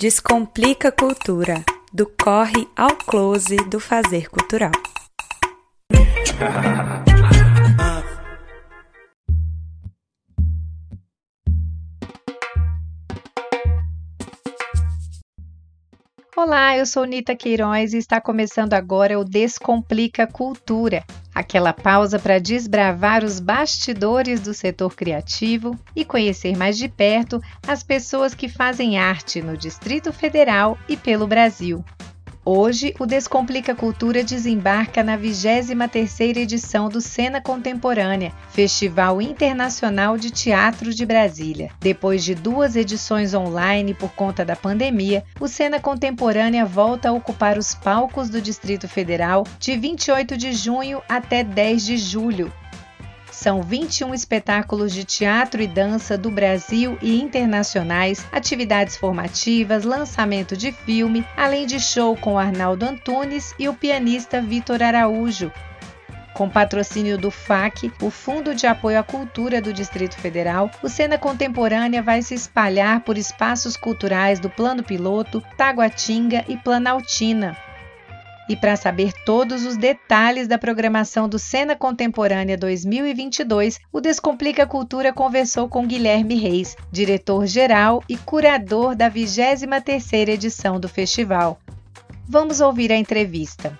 Descomplica Cultura, do corre ao close do fazer cultural. Olá, eu sou Nita Queiroz e está começando agora o Descomplica Cultura, aquela pausa para desbravar os bastidores do setor criativo e conhecer mais de perto as pessoas que fazem arte no Distrito Federal e pelo Brasil. Hoje, o Descomplica Cultura desembarca na 23ª edição do Cena Contemporânea, Festival Internacional de Teatro de Brasília. Depois de duas edições online por conta da pandemia, o Cena Contemporânea volta a ocupar os palcos do Distrito Federal de 28 de junho até 10 de julho, são 21 espetáculos de teatro e dança do Brasil e internacionais, atividades formativas, lançamento de filme, além de show com Arnaldo Antunes e o pianista Vitor Araújo. Com patrocínio do FAC, o Fundo de Apoio à Cultura do Distrito Federal, o Cena Contemporânea vai se espalhar por espaços culturais do Plano Piloto, Taguatinga e Planaltina. E para saber todos os detalhes da programação do Cena Contemporânea 2022, o Descomplica Cultura conversou com Guilherme Reis, diretor-geral e curador da 23ª edição do festival. Vamos ouvir a entrevista.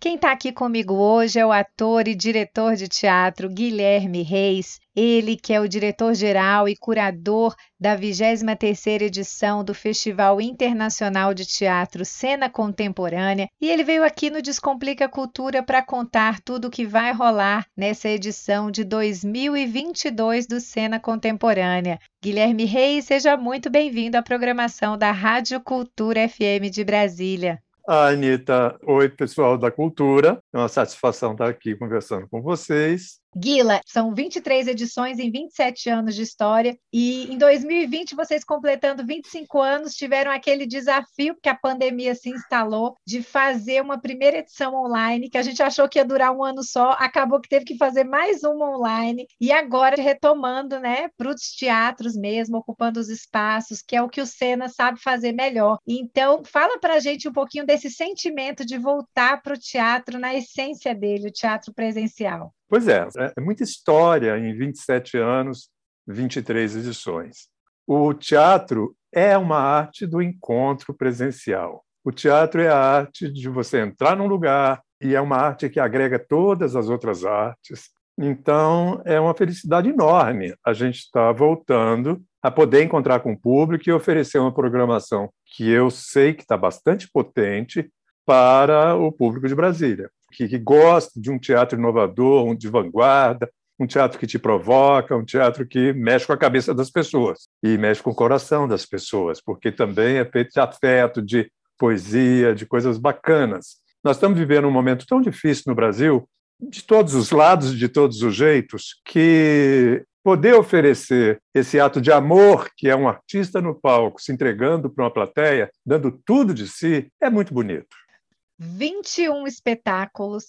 Quem está aqui comigo hoje é o ator e diretor de teatro Guilherme Reis. Ele que é o diretor-geral e curador da 23ª edição do Festival Internacional de Teatro Cena Contemporânea, e ele veio aqui no Descomplica Cultura para contar tudo o que vai rolar nessa edição de 2022 do Cena Contemporânea. Guilherme Reis, seja muito bem-vindo à programação da Rádio Cultura FM de Brasília. A Anitta, oi pessoal da cultura, é uma satisfação estar aqui conversando com vocês. Guila, são 23 edições em 27 anos de história e em 2020 vocês completando 25 anos tiveram aquele desafio que a pandemia se instalou de fazer uma primeira edição online que a gente achou que ia durar um ano só, acabou que teve que fazer mais uma online e agora retomando, né, para os teatros mesmo, ocupando os espaços, que é o que o Sena sabe fazer melhor. Então, fala para a gente um pouquinho desse sentimento de voltar para o teatro na essência dele, o teatro presencial. Pois é, é muita história em 27 anos, 23 edições. O teatro é uma arte do encontro presencial. O teatro é a arte de você entrar num lugar e é uma arte que agrega todas as outras artes. Então, é uma felicidade enorme a gente estar tá voltando a poder encontrar com o público e oferecer uma programação que eu sei que está bastante potente para o público de Brasília que, que gosta de um teatro inovador, um de vanguarda, um teatro que te provoca, um teatro que mexe com a cabeça das pessoas e mexe com o coração das pessoas, porque também é feito de afeto, de poesia, de coisas bacanas. Nós estamos vivendo um momento tão difícil no Brasil, de todos os lados, de todos os jeitos, que poder oferecer esse ato de amor, que é um artista no palco se entregando para uma plateia, dando tudo de si, é muito bonito. 21 espetáculos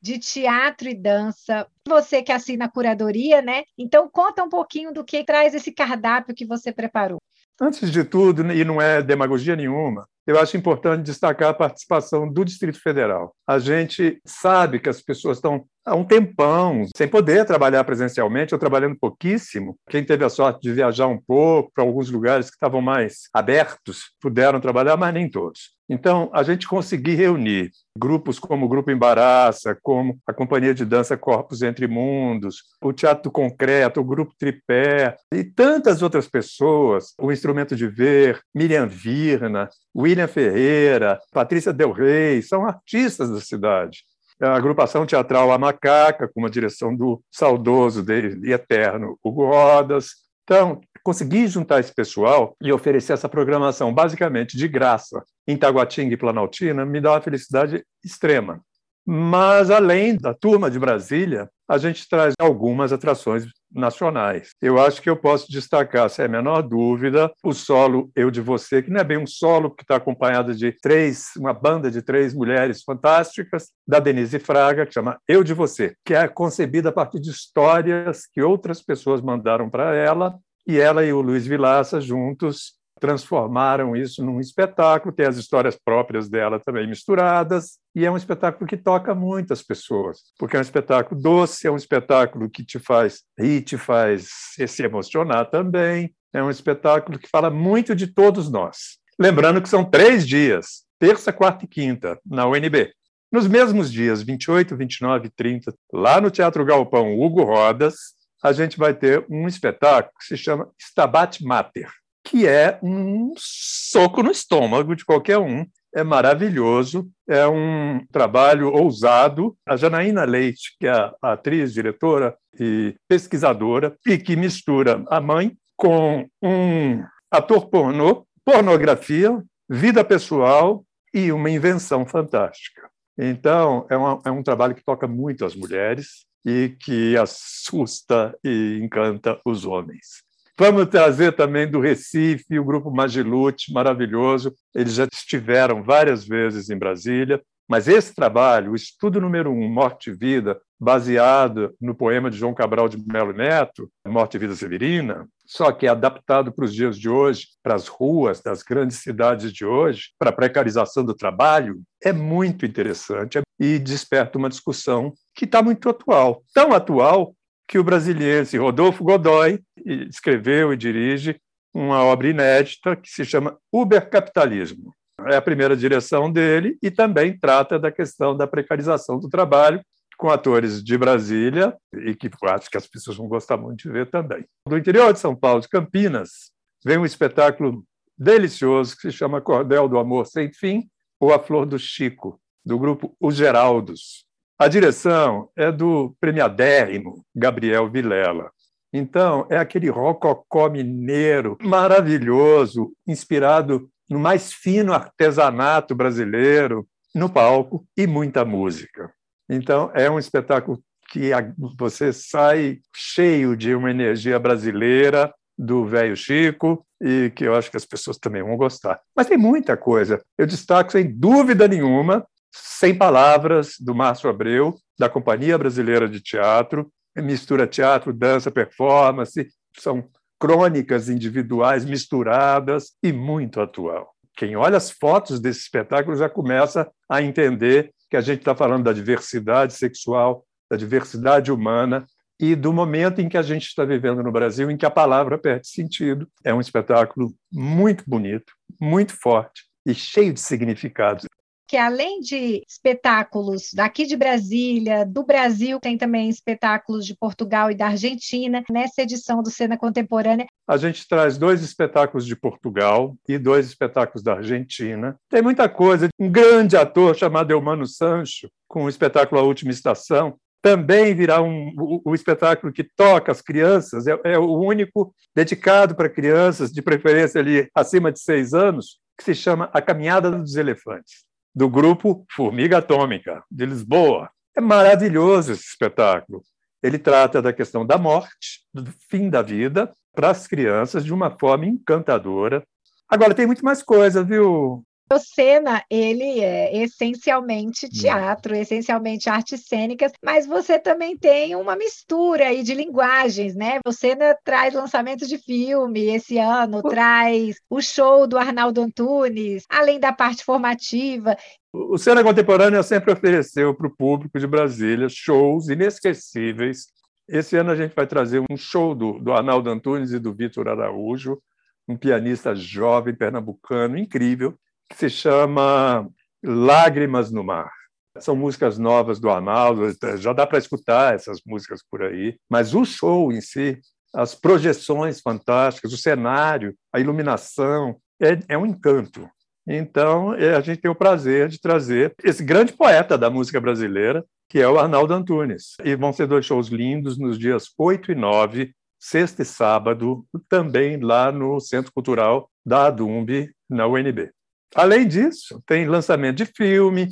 de teatro e dança. Você que assina a curadoria, né? Então conta um pouquinho do que traz esse cardápio que você preparou. Antes de tudo, e não é demagogia nenhuma, eu acho importante destacar a participação do Distrito Federal. A gente sabe que as pessoas estão há um tempão sem poder trabalhar presencialmente ou trabalhando pouquíssimo. Quem teve a sorte de viajar um pouco para alguns lugares que estavam mais abertos puderam trabalhar, mas nem todos. Então, a gente conseguir reunir grupos como o Grupo Embaraça, como a Companhia de Dança Corpos Entre Mundos, o Teatro Concreto, o Grupo Tripé e tantas outras pessoas, o Instrumento de Ver, Miriam Virna, William Ferreira, Patrícia Del Rey, são artistas da cidade. A agrupação teatral A Macaca, com a direção do saudoso e eterno Hugo Rodas. Então, conseguir juntar esse pessoal e oferecer essa programação basicamente de graça em Taguatinga e Planaltina me dá uma felicidade extrema. Mas, além da turma de Brasília, a gente traz algumas atrações nacionais. Eu acho que eu posso destacar, sem a menor dúvida, o solo Eu de Você, que não é bem um solo, que está acompanhado de três, uma banda de três mulheres fantásticas, da Denise Fraga, que chama Eu de Você, que é concebida a partir de histórias que outras pessoas mandaram para ela e ela e o Luiz Vilaça juntos transformaram isso num espetáculo, tem as histórias próprias dela também misturadas, e é um espetáculo que toca muitas pessoas, porque é um espetáculo doce, é um espetáculo que te faz rir, te faz se emocionar também, é um espetáculo que fala muito de todos nós. Lembrando que são três dias, terça, quarta e quinta, na UNB. Nos mesmos dias, 28, 29 e 30, lá no Teatro Galpão Hugo Rodas, a gente vai ter um espetáculo que se chama Stabat Mater, que é um soco no estômago de qualquer um. É maravilhoso, é um trabalho ousado. A Janaína Leite, que é a atriz, diretora e pesquisadora, e que mistura a mãe com um ator pornô, pornografia, vida pessoal e uma invenção fantástica. Então, é, uma, é um trabalho que toca muito as mulheres e que assusta e encanta os homens. Vamos trazer também do Recife o grupo Magilute, maravilhoso. Eles já estiveram várias vezes em Brasília, mas esse trabalho, o estudo número um, Morte e Vida, baseado no poema de João Cabral de Melo Neto, Morte e Vida Severina, só que adaptado para os dias de hoje, para as ruas das grandes cidades de hoje, para a precarização do trabalho, é muito interessante e desperta uma discussão que está muito atual. Tão atual que o brasiliense Rodolfo Godoy escreveu e dirige uma obra inédita que se chama Ubercapitalismo. É a primeira direção dele e também trata da questão da precarização do trabalho com atores de Brasília e que acho que as pessoas vão gostar muito de ver também. Do interior de São Paulo, de Campinas, vem um espetáculo delicioso que se chama Cordel do Amor Sem Fim ou A Flor do Chico, do grupo Os Geraldos. A direção é do premiadérrimo Gabriel Vilela. Então, é aquele rococó mineiro maravilhoso, inspirado no mais fino artesanato brasileiro, no palco e muita música. Então, é um espetáculo que você sai cheio de uma energia brasileira do velho Chico e que eu acho que as pessoas também vão gostar. Mas tem muita coisa. Eu destaco, sem dúvida nenhuma, sem Palavras, do Márcio Abreu, da Companhia Brasileira de Teatro. Mistura teatro, dança, performance. São crônicas individuais misturadas e muito atual. Quem olha as fotos desse espetáculo já começa a entender que a gente está falando da diversidade sexual, da diversidade humana e do momento em que a gente está vivendo no Brasil, em que a palavra perde sentido. É um espetáculo muito bonito, muito forte e cheio de significados que além de espetáculos daqui de Brasília, do Brasil, tem também espetáculos de Portugal e da Argentina. Nessa edição do Cena Contemporânea, a gente traz dois espetáculos de Portugal e dois espetáculos da Argentina. Tem muita coisa. Um grande ator chamado Eumano Sancho, com o espetáculo A Última Estação, também virá um, o, o, espetáculo que toca as crianças, é, é o único dedicado para crianças, de preferência ali acima de seis anos, que se chama A Caminhada dos Elefantes do grupo Formiga Atômica, de Lisboa. É maravilhoso esse espetáculo. Ele trata da questão da morte, do fim da vida, para as crianças de uma forma encantadora. Agora, tem muito mais coisa, viu, o Senna, ele é essencialmente hum. teatro, essencialmente artes cênicas, mas você também tem uma mistura aí de linguagens, né? O Senna traz lançamento de filme esse ano, traz o show do Arnaldo Antunes, além da parte formativa. O Cena Contemporânea sempre ofereceu para o público de Brasília shows inesquecíveis. Esse ano a gente vai trazer um show do, do Arnaldo Antunes e do Vitor Araújo, um pianista jovem pernambucano incrível, que se chama Lágrimas no Mar. São músicas novas do Arnaldo, já dá para escutar essas músicas por aí, mas o show em si, as projeções fantásticas, o cenário, a iluminação, é, é um encanto. Então, é, a gente tem o prazer de trazer esse grande poeta da música brasileira, que é o Arnaldo Antunes. E vão ser dois shows lindos nos dias 8 e 9, sexta e sábado, também lá no Centro Cultural da Adumbe, na UNB. Além disso, tem lançamento de filme,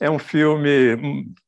é um filme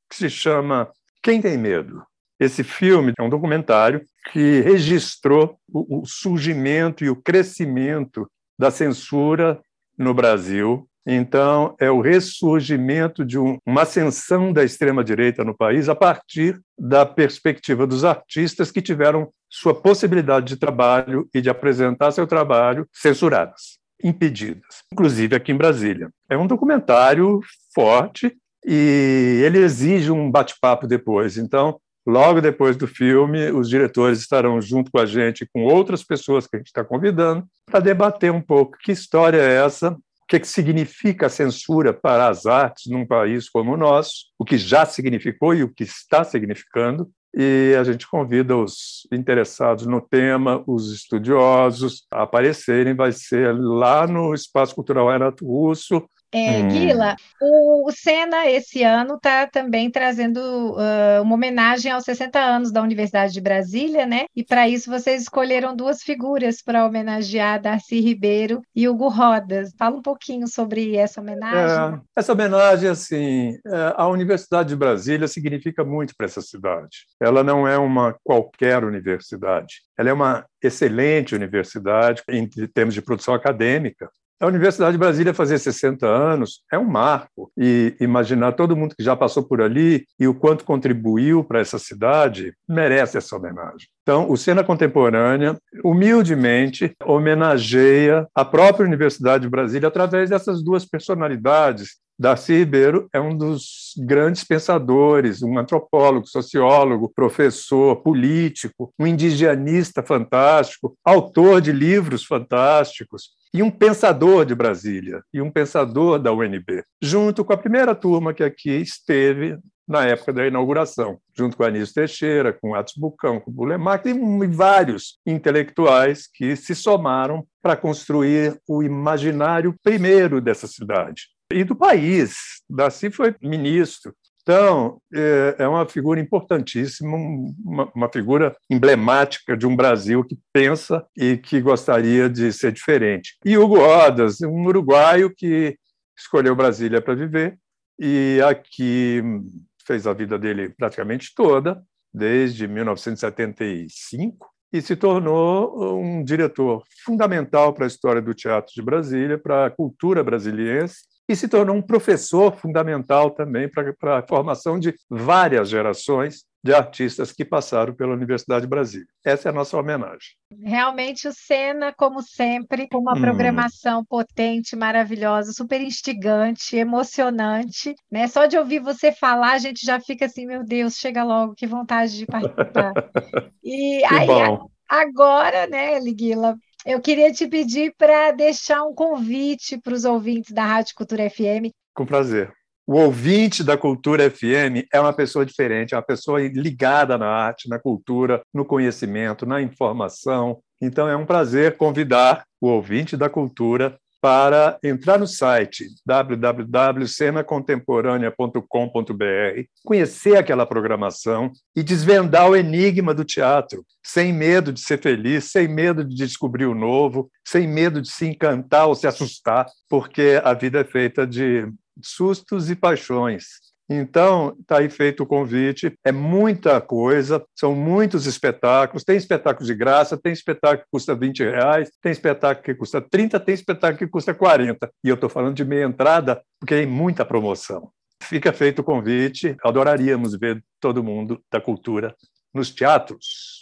que se chama Quem Tem Medo? Esse filme é um documentário que registrou o, surgimento e o crescimento da censura no Brasil Então, é o ressurgimento de um, uma ascensão da extrema-direita no país a partir da perspectiva dos artistas que tiveram sua possibilidade de trabalho e de apresentar seu trabalho censuradas, impedidas, inclusive aqui em Brasília. É um documentário forte e ele exige um bate-papo depois. Então, logo depois do filme, os diretores estarão junto com a gente, com outras pessoas que a gente está convidando, para debater um pouco que história é essa que, que significa a censura para as artes num país como o nosso, o que já significou e o que está significando. E a gente convida os interessados no tema, os estudiosos, a aparecerem. Vai ser lá no Espaço Cultural Renato Russo, é, hum. Guila, o, o Sena esse ano está também trazendo uh, uma homenagem aos 60 anos da Universidade de Brasília, né? E para isso vocês escolheram duas figuras para homenagear Darcy Ribeiro e Hugo Rodas. Fala um pouquinho sobre essa homenagem. É, essa homenagem, assim, é, a Universidade de Brasília significa muito para essa cidade. Ela não é uma qualquer universidade. Ela é uma excelente universidade em termos de produção acadêmica. A Universidade de Brasília fazer 60 anos é um marco. E imaginar todo mundo que já passou por ali e o quanto contribuiu para essa cidade merece essa homenagem. Então, o Cena Contemporânea, humildemente, homenageia a própria Universidade de Brasília através dessas duas personalidades. Darcy Ribeiro é um dos grandes pensadores, um antropólogo, sociólogo, professor, político, um indigenista fantástico, autor de livros fantásticos e um pensador de Brasília, e um pensador da UNB, junto com a primeira turma que aqui esteve na época da inauguração, junto com Anísio Teixeira, com Atos Bucão, com Bulemac e vários intelectuais que se somaram para construir o imaginário primeiro dessa cidade e do país. Daci foi ministro, então, é, é uma figura importantíssima, uma, figura emblemática de um Brasil que pensa e que gostaria de ser diferente. E Hugo Rodas, um uruguaio que escolheu Brasília para viver e aqui fez a vida dele praticamente toda, desde 1975, e se tornou um diretor fundamental para a história do teatro de Brasília, para a cultura brasiliense e se tornou um professor fundamental também para, para a formação de várias gerações de artistas que passaram pela Universidade de Brasília. Essa é a nossa homenagem. Realmente o Senna, como sempre, com uma hum. programação potente, maravilhosa, super instigante, emocionante, né? Só de ouvir você falar, a gente já fica assim, meu Deus, chega logo, que vontade de participar. E aí, bom. agora, né, Liguila, eu queria te pedir para deixar um convite para os ouvintes da Rádio Cultura FM. Com prazer. O ouvinte da Cultura FM é uma pessoa diferente, é uma pessoa ligada na arte, na cultura, no conhecimento, na informação. Então é um prazer convidar o ouvinte da cultura para entrar no site www.cenacontemporânea.com.br, conhecer aquela programação e desvendar o enigma do teatro, sem medo de ser feliz, sem medo de descobrir o novo, sem medo de se encantar ou se assustar, porque a vida é feita de sustos e paixões. Então, está aí feito o convite. É muita coisa, são muitos espetáculos. Tem espetáculo de graça, tem espetáculo que custa 20 reais, tem espetáculo que custa 30, tem espetáculo que custa 40. E eu estou falando de meia entrada, porque tem muita promoção. Fica feito o convite. Adoraríamos ver todo mundo da cultura nos teatros.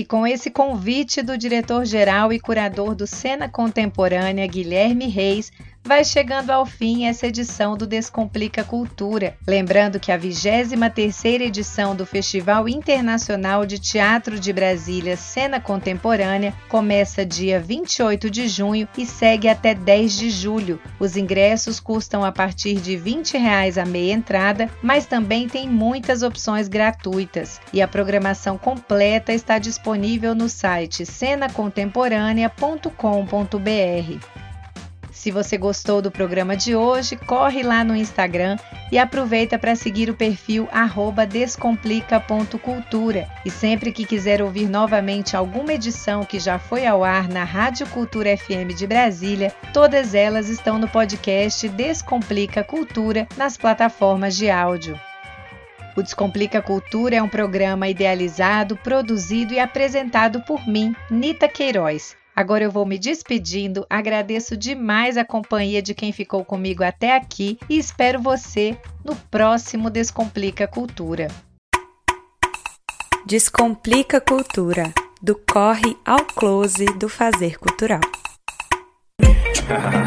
E com esse convite do diretor-geral e curador do Cena Contemporânea, Guilherme Reis, vai chegando ao fim essa edição do Descomplica Cultura. Lembrando que a 23ª edição do Festival Internacional de Teatro de Brasília Cena Contemporânea começa dia 28 de junho e segue até 10 de julho. Os ingressos custam a partir de 20 reais a meia entrada, mas também tem muitas opções gratuitas. E a programação completa está disponível no site cenacontemporânea.com.br. Se você gostou do programa de hoje, corre lá no Instagram e aproveita para seguir o perfil descomplica.cultura. E sempre que quiser ouvir novamente alguma edição que já foi ao ar na Rádio Cultura FM de Brasília, todas elas estão no podcast Descomplica Cultura nas plataformas de áudio. O Descomplica Cultura é um programa idealizado, produzido e apresentado por mim, Nita Queiroz Agora eu vou me despedindo, agradeço demais a companhia de quem ficou comigo até aqui e espero você no próximo Descomplica Cultura. Descomplica Cultura do corre ao close do fazer cultural.